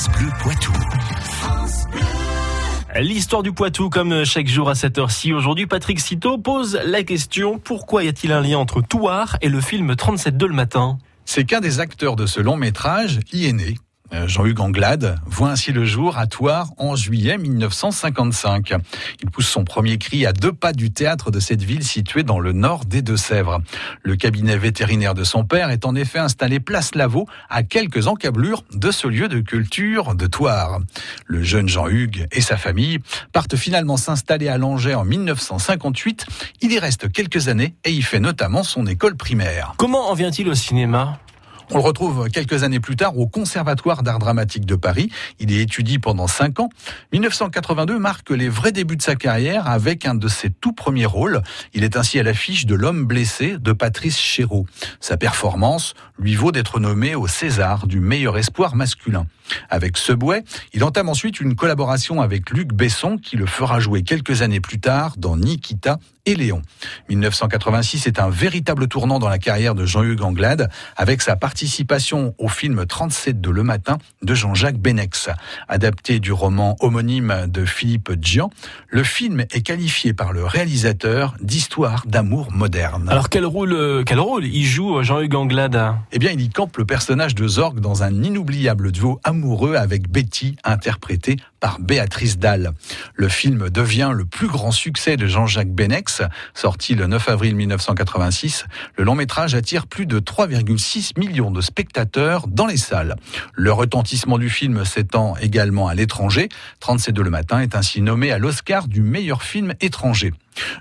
France Bleu Poitou. L'histoire du Poitou, comme chaque jour à cette heure-ci. Aujourd'hui, Patrick Citeau pose la question pourquoi y a-t-il un lien entre Touard et le film 37 le matin? C'est qu'un des acteurs de ce long métrage y est né. Euh, Jean-Hugues Anglade voit ainsi le jour à Thouars en juillet 1955. Il pousse son premier cri à deux pas du théâtre de cette ville située dans le nord des Deux-Sèvres. Le cabinet vétérinaire de son père est en effet installé place Lavaux à quelques encablures de ce lieu de culture de Thouars. Le jeune Jean-Hugues et sa famille partent finalement s'installer à Langeais en 1958. Il y reste quelques années et y fait notamment son école primaire. Comment en vient-il au cinéma? On le retrouve quelques années plus tard au Conservatoire d'art dramatique de Paris. Il y étudie pendant cinq ans. 1982 marque les vrais débuts de sa carrière avec un de ses tout premiers rôles. Il est ainsi à l'affiche de L'homme blessé de Patrice Chéreau. Sa performance lui vaut d'être nommé au César du meilleur espoir masculin. Avec Subway, il entame ensuite une collaboration avec Luc Besson qui le fera jouer quelques années plus tard dans Nikita et Léon. 1986 est un véritable tournant dans la carrière de Jean-Hugues Anglade avec sa participation au film 37 de Le Matin de Jean-Jacques Benex. Adapté du roman homonyme de Philippe Gian, le film est qualifié par le réalisateur d'histoire d'amour moderne. Alors quel rôle, euh, quel rôle il joue euh, Jean-Hugues Anglade? Eh bien, il y campe le personnage de Zorg dans un inoubliable duo amoureux avec Betty, interprétée par Béatrice Dalle. Le film devient le plus grand succès de Jean-Jacques Benex, sorti le 9 avril 1986. Le long métrage attire plus de 3,6 millions de spectateurs dans les salles. Le retentissement du film s'étend également à l'étranger. 37 de le matin est ainsi nommé à l'Oscar du meilleur film étranger.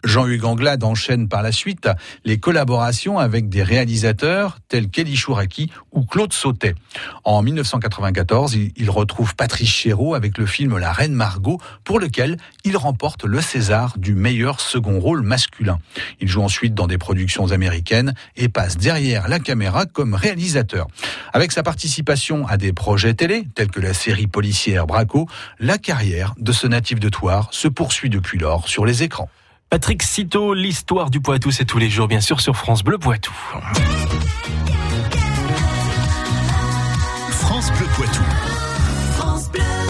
Jean-Hugues Anglade enchaîne par la suite les collaborations avec des réalisateurs tels qu'Elie Chouraki ou Claude Sautet. En 1994, il retrouve Patrice Chéreau avec le film La Reine Margot pour lequel il remporte le César du meilleur second rôle masculin. Il joue ensuite dans des productions américaines et passe derrière la caméra comme réalisateur. Avec sa participation à des projets télé tels que la série policière Braco, la carrière de ce natif de Thouars se poursuit depuis lors sur les écrans. Patrick Citeau, l'histoire du Poitou, c'est tous les jours, bien sûr, sur France Bleu Poitou.